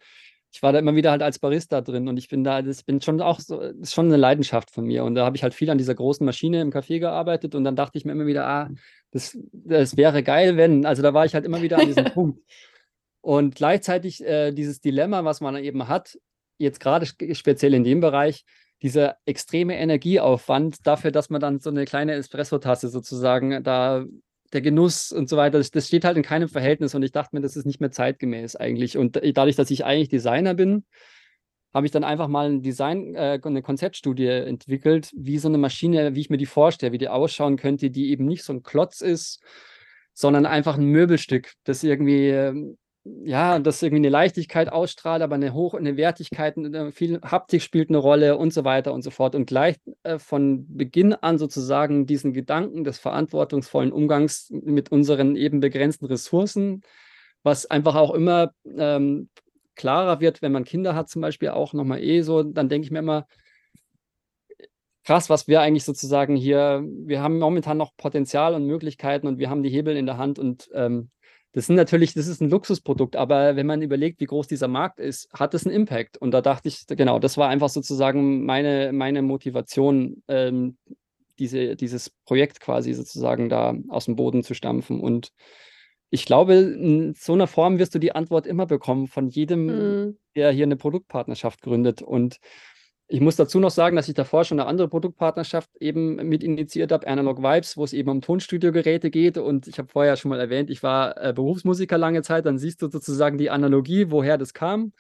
ich war da immer wieder halt als Barista drin und ich bin da, das bin schon auch so, das ist schon eine Leidenschaft von mir. Und da habe ich halt viel an dieser großen Maschine im Café gearbeitet und dann dachte ich mir immer wieder, ah, das, das wäre geil, wenn. Also da war ich halt immer wieder an diesem Punkt. Und gleichzeitig äh, dieses Dilemma, was man eben hat, jetzt gerade speziell in dem Bereich, dieser extreme Energieaufwand dafür, dass man dann so eine kleine Espresso-Tasse sozusagen da der Genuss und so weiter, das, steht halt in keinem Verhältnis und ich dachte mir, das ist nicht mehr zeitgemäß eigentlich. Und dadurch, dass ich eigentlich Designer bin, habe ich dann einfach mal ein Design, äh, eine Konzeptstudie entwickelt, wie so eine Maschine, wie ich mir die vorstelle, wie die ausschauen könnte, die eben nicht so ein Klotz ist, sondern einfach ein Möbelstück, das irgendwie ähm, ja, dass irgendwie eine Leichtigkeit ausstrahlt, aber eine hohe eine Wertigkeit, eine, viel Haptik spielt eine Rolle und so weiter und so fort. Und gleich äh, von Beginn an sozusagen diesen Gedanken des verantwortungsvollen Umgangs mit unseren eben begrenzten Ressourcen, was einfach auch immer ähm, klarer wird, wenn man Kinder hat, zum Beispiel auch nochmal eh so, dann denke ich mir immer, krass, was wir eigentlich sozusagen hier, wir haben momentan noch Potenzial und Möglichkeiten und wir haben die Hebel in der Hand und ähm, das sind natürlich, das ist ein Luxusprodukt, aber wenn man überlegt, wie groß dieser Markt ist, hat es einen Impact. Und da dachte ich, genau, das war einfach sozusagen meine, meine Motivation, ähm, diese, dieses Projekt quasi sozusagen da aus dem Boden zu stampfen. Und ich glaube, in so einer Form wirst du die Antwort immer bekommen von jedem, mhm. der hier eine Produktpartnerschaft gründet. Und ich muss dazu noch sagen, dass ich davor schon eine andere Produktpartnerschaft eben mit initiiert habe, Analog Vibes, wo es eben um Tonstudiogeräte geht. Und ich habe vorher schon mal erwähnt, ich war äh, Berufsmusiker lange Zeit. Dann siehst du sozusagen die Analogie, woher das kam.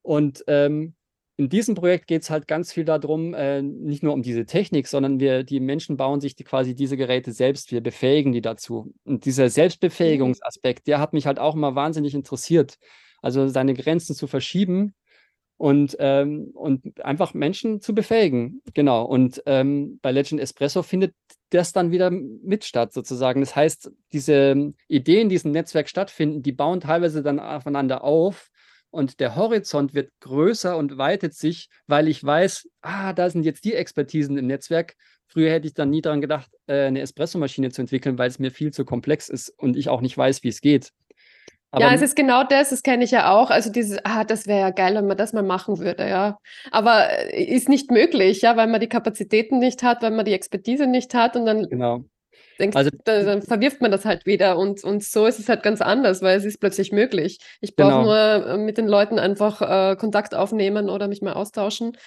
Und ähm, in diesem Projekt geht es halt ganz viel darum, äh, nicht nur um diese Technik, sondern wir, die Menschen bauen sich die, quasi diese Geräte selbst, wir befähigen die dazu. Und dieser Selbstbefähigungsaspekt, der hat mich halt auch immer wahnsinnig interessiert. Also seine Grenzen zu verschieben und, ähm, und einfach Menschen zu befähigen. Genau. Und ähm, bei Legend Espresso findet das dann wieder mit statt, sozusagen. Das heißt, diese Ideen, die in diesem Netzwerk stattfinden, die bauen teilweise dann aufeinander auf und der Horizont wird größer und weitet sich, weil ich weiß, ah, da sind jetzt die Expertisen im Netzwerk. Früher hätte ich dann nie daran gedacht, äh, eine Espressomaschine zu entwickeln, weil es mir viel zu komplex ist und ich auch nicht weiß, wie es geht. Aber ja, es ist genau das, das kenne ich ja auch. Also dieses, ah, das wäre ja geil, wenn man das mal machen würde, ja. Aber äh, ist nicht möglich, ja, weil man die Kapazitäten nicht hat, weil man die Expertise nicht hat und dann genau. denkt, also, dann verwirft man das halt wieder. Und, und so ist es halt ganz anders, weil es ist plötzlich möglich. Ich brauche genau. nur äh, mit den Leuten einfach äh, Kontakt aufnehmen oder mich mal austauschen.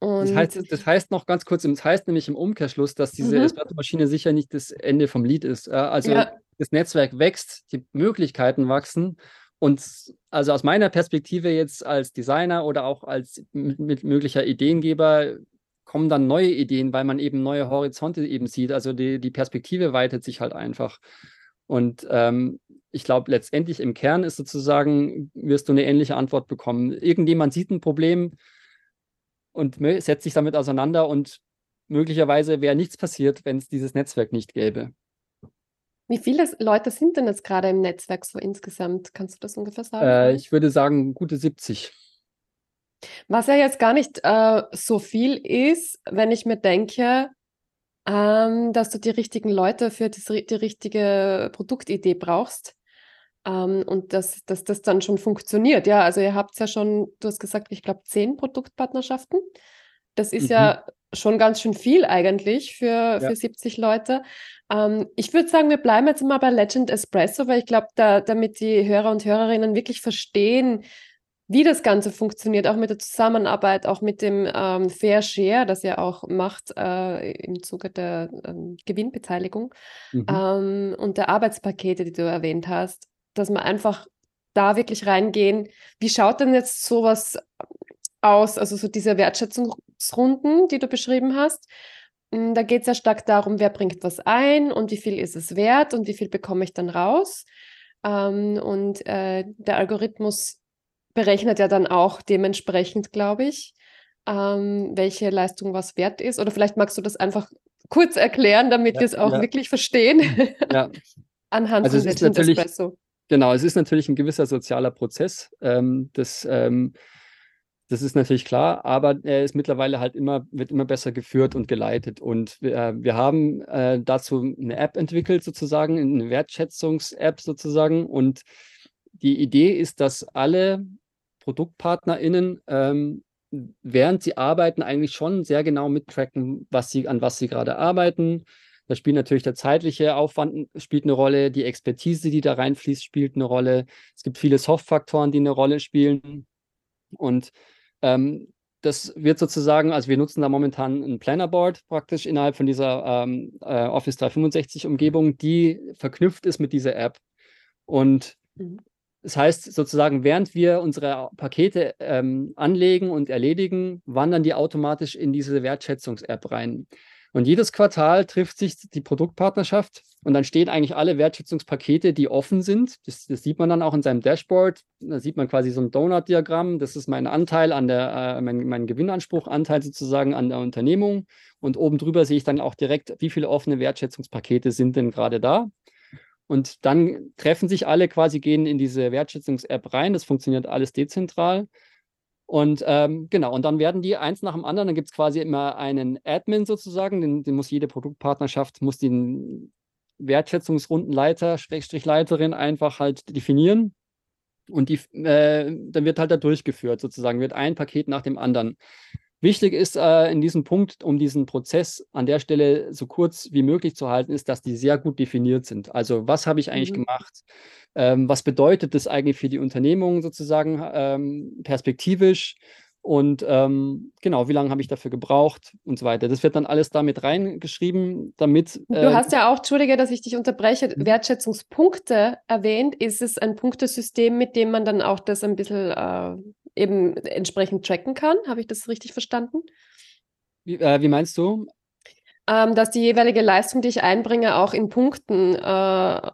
Das heißt, das heißt, noch ganz kurz, das heißt nämlich im Umkehrschluss, dass diese mhm. Espresso-Maschine sicher nicht das Ende vom Lied ist. Also ja das Netzwerk wächst, die Möglichkeiten wachsen. Und also aus meiner Perspektive jetzt als Designer oder auch als mit möglicher Ideengeber kommen dann neue Ideen, weil man eben neue Horizonte eben sieht. Also die, die Perspektive weitet sich halt einfach. Und ähm, ich glaube, letztendlich im Kern ist sozusagen, wirst du eine ähnliche Antwort bekommen. Irgendjemand sieht ein Problem und setzt sich damit auseinander und möglicherweise wäre nichts passiert, wenn es dieses Netzwerk nicht gäbe. Wie viele Leute sind denn jetzt gerade im Netzwerk so insgesamt? Kannst du das ungefähr sagen? Äh, ich würde sagen, gute 70. Was ja jetzt gar nicht äh, so viel ist, wenn ich mir denke, ähm, dass du die richtigen Leute für die, die richtige Produktidee brauchst ähm, und dass, dass das dann schon funktioniert. Ja, also ihr habt ja schon, du hast gesagt, ich glaube, zehn Produktpartnerschaften. Das ist mhm. ja schon ganz schön viel eigentlich für, ja. für 70 Leute. Ähm, ich würde sagen, wir bleiben jetzt mal bei Legend Espresso, weil ich glaube, da, damit die Hörer und Hörerinnen wirklich verstehen, wie das Ganze funktioniert, auch mit der Zusammenarbeit, auch mit dem ähm, Fair Share, das ihr auch macht äh, im Zuge der ähm, Gewinnbeteiligung mhm. ähm, und der Arbeitspakete, die du erwähnt hast, dass wir einfach da wirklich reingehen. Wie schaut denn jetzt sowas aus, also so diese Wertschätzungsrunden, die du beschrieben hast. Hm, da geht es ja stark darum, wer bringt was ein und wie viel ist es wert und wie viel bekomme ich dann raus. Ähm, und äh, der Algorithmus berechnet ja dann auch dementsprechend, glaube ich, ähm, welche Leistung was wert ist. Oder vielleicht magst du das einfach kurz erklären, damit ja, wir es auch ja. wirklich verstehen. Ja. Anhand also von Espresso. Genau, es ist natürlich ein gewisser sozialer Prozess. Ähm, das ähm, das ist natürlich klar, aber er ist mittlerweile halt immer, wird immer besser geführt und geleitet. Und wir, äh, wir haben äh, dazu eine App entwickelt, sozusagen, eine Wertschätzungs-App sozusagen. Und die Idee ist, dass alle ProduktpartnerInnen, ähm, während sie arbeiten, eigentlich schon sehr genau mittracken, was sie, an was sie gerade arbeiten. Da spielt natürlich der zeitliche Aufwand spielt eine Rolle, die Expertise, die da reinfließt, spielt eine Rolle. Es gibt viele Soft-Faktoren, die eine Rolle spielen. Und ähm, das wird sozusagen, also wir nutzen da momentan ein Plannerboard praktisch innerhalb von dieser ähm, äh, Office 365 Umgebung, die verknüpft ist mit dieser App. Und mhm. das heißt sozusagen, während wir unsere Pakete ähm, anlegen und erledigen, wandern die automatisch in diese Wertschätzungs-App rein. Und jedes Quartal trifft sich die Produktpartnerschaft und dann stehen eigentlich alle Wertschätzungspakete, die offen sind. Das, das sieht man dann auch in seinem Dashboard. Da sieht man quasi so ein Donut-Diagramm. Das ist mein Anteil an der, äh, mein, mein Gewinnanspruchanteil sozusagen an der Unternehmung. Und oben drüber sehe ich dann auch direkt, wie viele offene Wertschätzungspakete sind denn gerade da. Und dann treffen sich alle quasi, gehen in diese Wertschätzungs-App rein. Das funktioniert alles dezentral. Und ähm, genau, und dann werden die eins nach dem anderen, dann gibt es quasi immer einen Admin sozusagen, den, den, muss jede Produktpartnerschaft, muss den Wertschätzungsrundenleiter, Schrägstrichleiterin einfach halt definieren. Und die, äh, dann wird halt da durchgeführt sozusagen, wird ein Paket nach dem anderen. Wichtig ist äh, in diesem Punkt, um diesen Prozess an der Stelle so kurz wie möglich zu halten, ist, dass die sehr gut definiert sind. Also was habe ich eigentlich mhm. gemacht? Ähm, was bedeutet das eigentlich für die Unternehmung sozusagen ähm, perspektivisch? Und ähm, genau, wie lange habe ich dafür gebraucht und so weiter. Das wird dann alles damit reingeschrieben, damit. Äh, du hast ja auch, Entschuldige, dass ich dich unterbreche, mhm. Wertschätzungspunkte erwähnt. Ist es ein Punktesystem, mit dem man dann auch das ein bisschen äh, eben entsprechend tracken kann. Habe ich das richtig verstanden? Wie, äh, wie meinst du? Ähm, dass die jeweilige Leistung, die ich einbringe, auch in Punkten äh,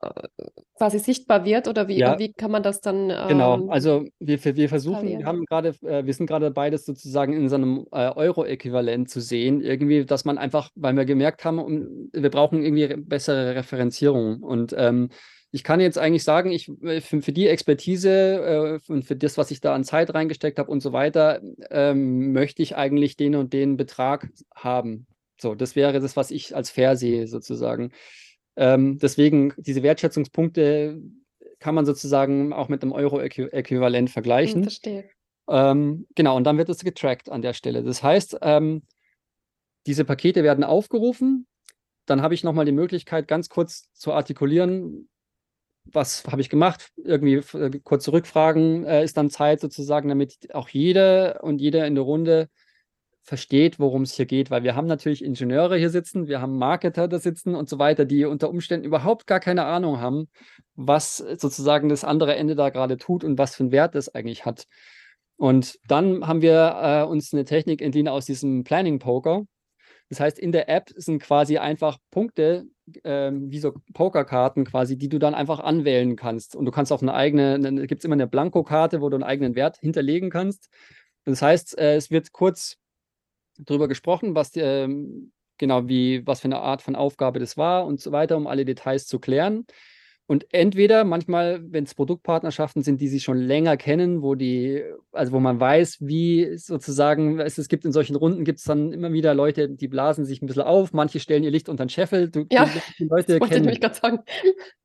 quasi sichtbar wird oder wie, Ja. wie kann man das dann? Genau, ähm, also wir, wir versuchen, wir haben gerade, äh, wir sind gerade dabei, das sozusagen in so einem äh, Euro-Äquivalent zu sehen. Irgendwie, dass man einfach, weil wir gemerkt haben, um, wir brauchen irgendwie re- bessere Referenzierung. Und ähm, ich kann jetzt eigentlich sagen, ich äh, für, für die Expertise äh, und für das, was ich da an Zeit reingesteckt habe und so weiter, ähm, möchte ich eigentlich den und den Betrag haben. So, das wäre das, was ich als fair sehe, sozusagen. Ähm, deswegen, diese Wertschätzungspunkte kann man sozusagen auch mit einem Euro-Äquivalent Hm, vergleichen. verstehe. Ähm, genau, und dann wird es getrackt an der Stelle. Das heißt, ähm, diese Pakete werden aufgerufen. Dann habe ich nochmal die Möglichkeit, ganz kurz zu artikulieren, was habe ich gemacht? Irgendwie äh, kurze Rückfragen äh, ist dann Zeit sozusagen, damit auch jeder und jeder in der Runde versteht, worum es hier geht, weil wir haben natürlich Ingenieure hier sitzen, wir haben Marketer da sitzen und so weiter, die unter Umständen überhaupt gar keine Ahnung haben, was sozusagen das andere Ende da gerade tut und was für einen Wert das eigentlich hat. Und dann haben wir äh, uns eine Technik entliehen aus diesem Planning Poker. Das heißt, in der App sind quasi einfach Punkte, ähm, wie so Pokerkarten quasi, die du dann einfach anwählen kannst. Und du kannst auch eine eigene, eine, gibt es immer eine Blankokarte, wo du einen eigenen Wert hinterlegen kannst. Das heißt, äh, es wird kurz darüber gesprochen, was ähm, genau wie, was für eine Art von Aufgabe das war und so weiter, um alle Details zu klären. Und entweder manchmal, wenn es Produktpartnerschaften sind, die sich schon länger kennen, wo die, also wo man weiß, wie sozusagen, es, es gibt in solchen Runden gibt es dann immer wieder Leute, die blasen sich ein bisschen auf, manche stellen ihr Licht unter den Scheffel. Du, Ja, die, Leute Das wollte ich kennen nämlich gerade sagen.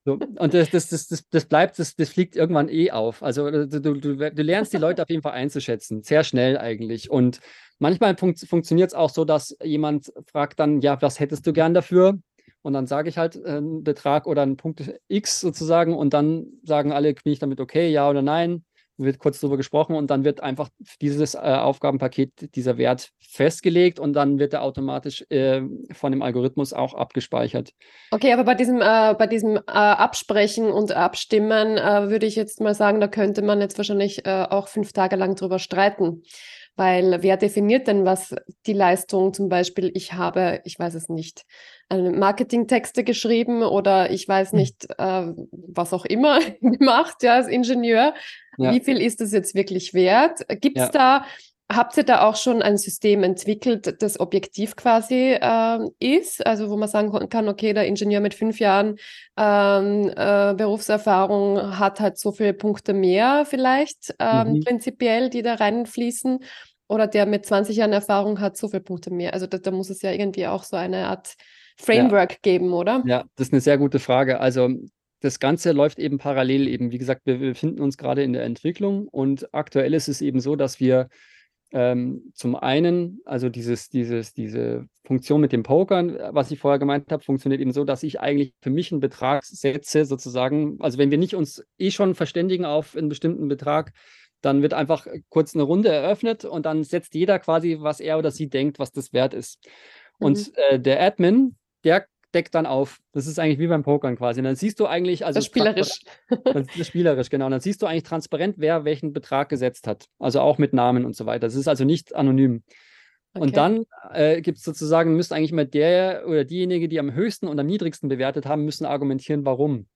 so, und das, das, das, das, das bleibt, das, das fliegt irgendwann eh auf. Also äh, du, du, du lernst die Leute auf jeden Fall einzuschätzen, sehr schnell eigentlich. Und manchmal funkt, funktioniert es auch so, dass jemand fragt dann, ja, was hättest du gern dafür? Und dann sage ich halt äh, einen Betrag oder einen Punkt X sozusagen und dann sagen alle, bin ich damit okay, ja oder nein? Wird kurz darüber gesprochen und dann wird einfach dieses äh, Aufgabenpaket, dieser Wert festgelegt und dann wird er automatisch äh, von dem Algorithmus auch abgespeichert. Okay, aber bei diesem, äh, bei diesem äh, Absprechen und Abstimmen äh, würde ich jetzt mal sagen, da könnte man jetzt wahrscheinlich auch fünf Tage lang drüber streiten. Weil wer definiert denn, was die Leistung zum Beispiel, ich habe, ich weiß es nicht, eine Marketingtexte geschrieben oder ich weiß Hm. nicht, äh, was auch immer gemacht, ja, als Ingenieur. Ja. Wie viel ist das jetzt wirklich wert? Gibt es Ja. da, habt ihr da auch schon ein System entwickelt, das objektiv quasi ähm, ist? Also wo man sagen kann, okay, der Ingenieur mit fünf Jahren ähm, äh, Berufserfahrung hat halt so viele Punkte mehr vielleicht ähm, Mhm. prinzipiell, die da reinfließen. Oder der mit 20 Jahren Erfahrung hat so viele Punkte mehr. Also da, da muss es ja irgendwie auch so eine Art Framework geben, oder? Ja, das ist eine sehr gute Frage. Also das Ganze läuft eben parallel eben. Wie gesagt, wir befinden uns gerade in der Entwicklung und aktuell ist es eben so, dass wir ähm, zum einen, also dieses, dieses, diese Funktion mit dem Pokern, was ich vorher gemeint habe, funktioniert eben so, dass ich eigentlich für mich einen Betrag setze, sozusagen. Also wenn wir nicht uns eh schon verständigen auf einen bestimmten Betrag, dann wird einfach kurz eine Runde eröffnet und dann setzt jeder quasi, was er oder sie denkt, was das wert ist. Und äh, der Admin, der deckt dann auf. Das ist eigentlich wie beim Pokern quasi. Und dann siehst du eigentlich, also Das ist spielerisch. das ist spielerisch, genau. Und dann siehst du eigentlich transparent, wer welchen Betrag gesetzt hat. Also auch mit Namen und so weiter. Das ist also nicht anonym. Okay. Und dann äh, gibt es sozusagen, müsste eigentlich immer der oder diejenige, die am höchsten und am niedrigsten bewertet haben, müssen argumentieren, warum.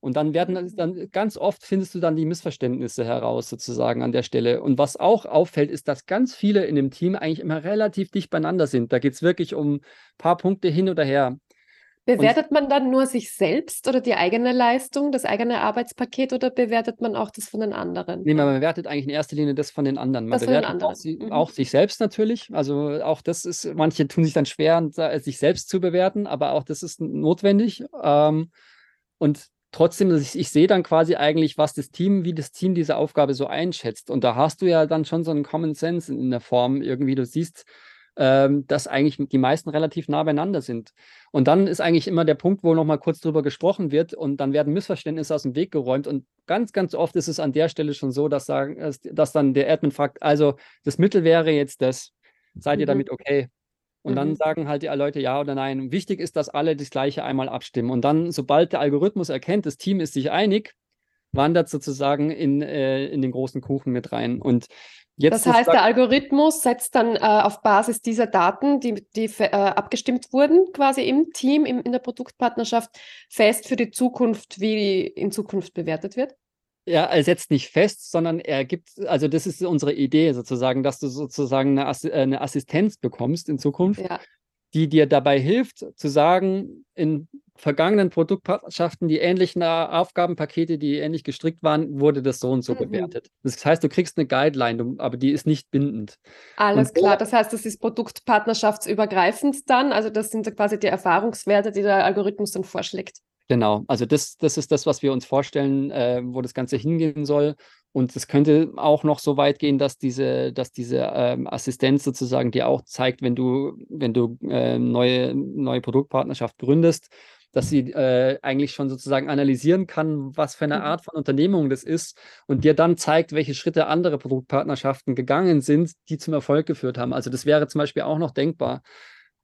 Und dann werden dann ganz oft findest du dann die Missverständnisse heraus, sozusagen an der Stelle. Und was auch auffällt, ist, dass ganz viele in dem Team eigentlich immer relativ dicht beieinander sind. Da geht es wirklich um ein paar Punkte hin oder her. Bewertet man dann nur sich selbst oder die eigene Leistung, das eigene Arbeitspaket oder bewertet man auch das von den anderen? Nee, man bewertet eigentlich in erster Linie das von den anderen. Man Das von den bewertet anderen. Auch, sie, Mhm. auch sich selbst natürlich. Also auch das ist, manche tun sich dann schwer, sich selbst zu bewerten, aber auch das ist notwendig. Ähm, und trotzdem, ich, ich sehe dann quasi eigentlich, was das Team, wie das Team diese Aufgabe so einschätzt. Und da hast du ja dann schon so einen Common Sense in, in der Form irgendwie. Du siehst, ähm, dass eigentlich die meisten relativ nah beieinander sind. Und dann ist eigentlich immer der Punkt, wo nochmal kurz drüber gesprochen wird und dann werden Missverständnisse aus dem Weg geräumt. Und ganz, ganz oft ist es an der Stelle schon so, dass, sagen, dass dann der Admin fragt, also das Mittel wäre jetzt das. Seid ihr Mhm. damit okay? Und dann Mhm. sagen halt die Leute ja oder nein. Wichtig ist, dass alle das Gleiche einmal abstimmen. Und dann, sobald der Algorithmus erkennt, das Team ist sich einig, wandert sozusagen in, äh, in den großen Kuchen mit rein. Und Jetzt das heißt, der Algorithmus setzt dann äh, auf Basis dieser Daten, die, die äh, abgestimmt wurden, quasi im Team, im, in der Produktpartnerschaft, fest für die Zukunft, wie in Zukunft bewertet wird? Ja, er setzt nicht fest, sondern er gibt, also das ist unsere Idee sozusagen, dass du sozusagen eine, Ass äh, eine Assistenz bekommst in Zukunft, ja. die dir dabei hilft, zu sagen, in vergangenen Produktpartnerschaften, die ähnlichen Aufgabenpakete, die ähnlich gestrickt waren, wurde das so und so mhm. bewertet. Das heißt, du kriegst eine Guideline, aber die ist nicht bindend. Alles und klar, das heißt, das ist produktpartnerschaftsübergreifend dann, also das sind quasi die Erfahrungswerte, die der Algorithmus dann vorschlägt. Genau, also das, das ist das, was wir uns vorstellen, äh, wo das Ganze hingehen soll. Und es könnte auch noch so weit gehen, dass diese, dass diese ähm, Assistenz sozusagen dir auch zeigt, wenn du, wenn du äh, neue, neue Produktpartnerschaft gründest, dass sie äh, eigentlich schon sozusagen analysieren kann, was für eine mhm. Art von Unternehmung das ist und dir dann zeigt, welche Schritte andere Produktpartnerschaften gegangen sind, die zum Erfolg geführt haben. Also das wäre zum Beispiel auch noch denkbar.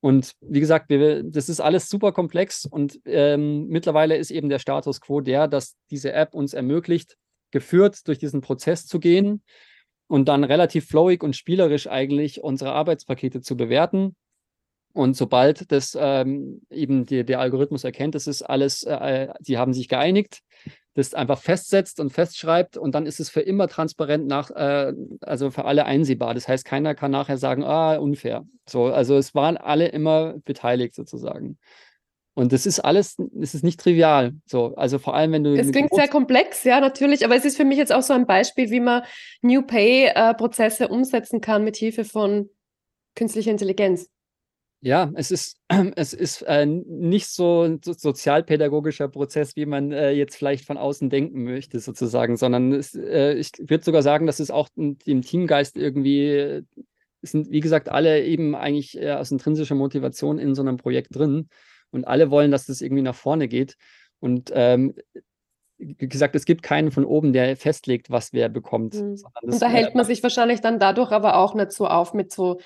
Und wie gesagt, wir, das ist alles super komplex und ähm, mittlerweile ist eben der Status quo der, dass diese App uns ermöglicht, geführt durch diesen Prozess zu gehen und dann relativ flowig und spielerisch eigentlich unsere Arbeitspakete zu bewerten. Und sobald das ähm, eben die, der Algorithmus erkennt, das ist alles, äh, die haben sich geeinigt, das einfach festsetzt und festschreibt und dann ist es für immer transparent nach, äh, also für alle einsehbar. Das heißt, keiner kann nachher sagen, ah, unfair. So, also es waren alle immer beteiligt sozusagen. Und das ist alles, es ist nicht trivial. So, also vor allem, wenn du. Es klingt sehr komplex, ja, natürlich, aber es ist für mich jetzt auch so ein Beispiel, wie man New Pay-Prozesse äh, umsetzen kann mit Hilfe von künstlicher Intelligenz. Ja, es ist, es ist äh, nicht so ein so sozialpädagogischer Prozess, wie man äh, jetzt vielleicht von außen denken möchte, sozusagen, sondern es, äh, ich würde sogar sagen, dass es auch im Teamgeist irgendwie, es sind, wie gesagt, alle eben eigentlich äh, aus intrinsischer Motivation in so einem Projekt drin und alle wollen, dass das irgendwie nach vorne geht. Und ähm, wie gesagt, es gibt keinen von oben, der festlegt, was wer bekommt. Mhm. Und da hält man sich wahrscheinlich dann dadurch aber auch nicht so auf mit so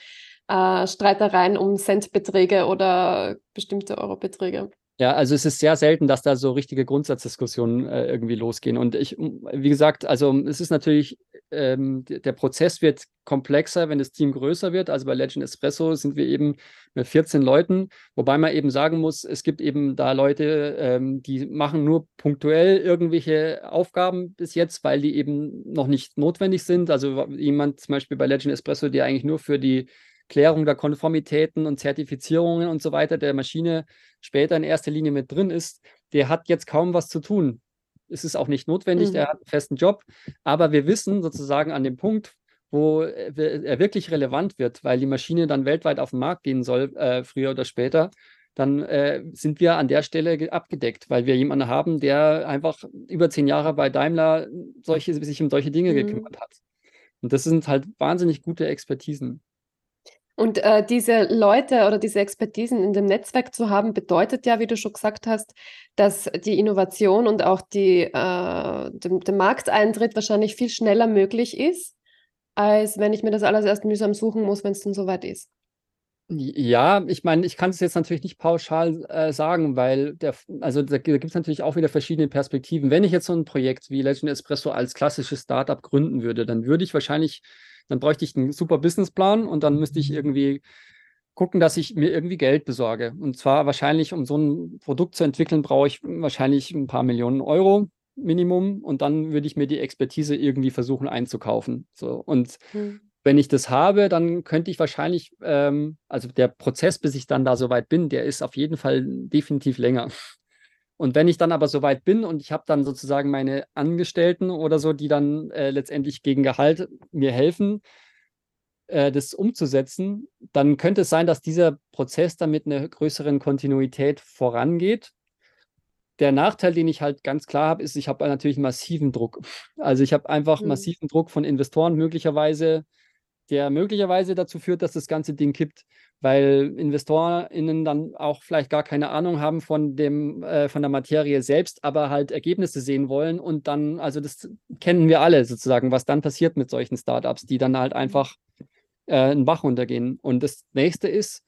äh, Streitereien um Centbeträge oder bestimmte Eurobeträge. Ja, also es ist sehr selten, dass da so richtige Grundsatzdiskussionen äh, irgendwie losgehen. Und ich, wie gesagt, also es ist natürlich, ähm, der Prozess wird komplexer, wenn das Team größer wird. Also bei Legend Espresso sind wir eben mit 14 Leuten, wobei man eben sagen muss, es gibt eben da Leute, ähm, die machen nur punktuell irgendwelche Aufgaben bis jetzt, weil die eben noch nicht notwendig sind. Also jemand zum Beispiel bei Legend Espresso, der eigentlich nur für die Klärung der Konformitäten und Zertifizierungen und so weiter der Maschine später in erster Linie mit drin ist, der hat jetzt kaum was zu tun. Es ist auch nicht notwendig, mhm. der hat einen festen Job, aber wir wissen sozusagen an dem Punkt, wo er wirklich relevant wird, weil die Maschine dann weltweit auf den Markt gehen soll, äh, früher oder später, dann äh, sind wir an der Stelle abgedeckt, weil wir jemanden haben, der einfach über zehn Jahre bei Daimler solche, sich um solche Dinge mhm. gekümmert hat. Und das sind halt wahnsinnig gute Expertisen. Und äh, diese Leute oder diese Expertisen in dem Netzwerk zu haben, bedeutet ja, wie du schon gesagt hast, dass die Innovation und auch die, äh, dem, der Markteintritt wahrscheinlich viel schneller möglich ist, als wenn ich mir das alles erst mühsam suchen muss, wenn es dann soweit ist. Ja, ich meine, ich kann es jetzt natürlich nicht pauschal äh, sagen, weil der, also da, da gibt es natürlich auch wieder verschiedene Perspektiven. Wenn ich jetzt so ein Projekt wie Legend Espresso als klassisches Startup gründen würde, dann würde ich wahrscheinlich dann bräuchte ich einen super Businessplan und dann müsste ich irgendwie gucken, dass ich mir irgendwie Geld besorge. Und zwar wahrscheinlich, um so ein Produkt zu entwickeln, brauche ich wahrscheinlich ein paar Millionen Euro Minimum und dann würde ich mir die Expertise irgendwie versuchen einzukaufen. So und hm. wenn ich das habe, dann könnte ich wahrscheinlich, ähm, also der Prozess, bis ich dann da soweit bin, der ist auf jeden Fall definitiv länger. Und wenn ich dann aber soweit bin und ich habe dann sozusagen meine Angestellten oder so, die dann äh, letztendlich gegen Gehalt mir helfen, äh, das umzusetzen, dann könnte es sein, dass dieser Prozess dann mit einer größeren Kontinuität vorangeht. Der Nachteil, den ich halt ganz klar habe, ist, ich habe natürlich massiven Druck. Also ich habe einfach mhm. massiven Druck von Investoren möglicherweise, der möglicherweise dazu führt, dass das ganze Ding kippt weil InvestorInnen dann auch vielleicht gar keine Ahnung haben von dem, äh, von der Materie selbst, aber halt Ergebnisse sehen wollen und dann, also das kennen wir alle sozusagen, was dann passiert mit solchen Startups, die dann halt einfach äh, einen Bach runtergehen. Und das nächste ist,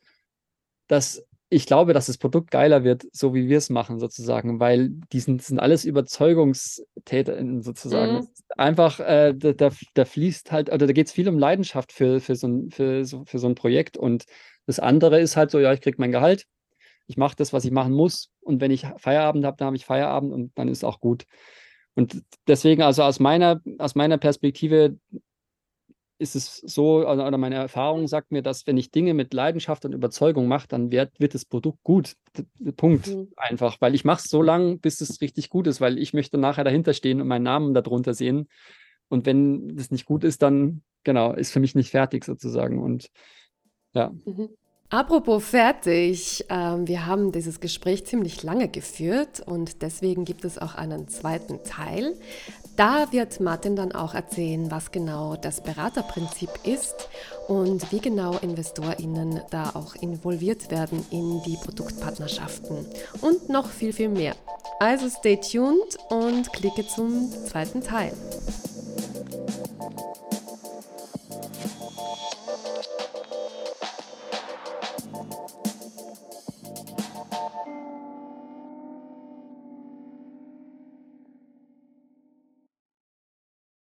dass ich glaube, dass das Produkt geiler wird, so wie wir es machen, sozusagen, weil die sind, sind alles Überzeugungstäter sozusagen. Mhm. Einfach, äh, da, da, da, fließt halt, oder da geht es viel um Leidenschaft für, für, so ein, für, so, für so ein Projekt. Und das andere ist halt so, ja, ich kriege mein Gehalt, ich mache das, was ich machen muss. Und wenn ich Feierabend habe, dann habe ich Feierabend und dann ist auch gut. Und deswegen, also aus meiner, aus meiner Perspektive, ist es so, oder meine Erfahrung sagt mir, dass wenn ich Dinge mit Leidenschaft und Überzeugung mache, dann wird, wird das Produkt gut. Punkt. Mhm. Einfach. Weil ich mache es so lange, bis es richtig gut ist, weil ich möchte nachher dahinter stehen und meinen Namen darunter sehen. Und wenn das nicht gut ist, dann, genau, ist für mich nicht fertig sozusagen. Und ja. Mhm. Apropos fertig, ähm, wir haben dieses Gespräch ziemlich lange geführt und deswegen gibt es auch einen zweiten Teil. Da wird Martin dann auch erzählen, was genau das Beraterprinzip ist und wie genau InvestorInnen da auch involviert werden in die Produktpartnerschaften und noch viel, viel mehr. Also stay tuned und klicke zum zweiten Teil.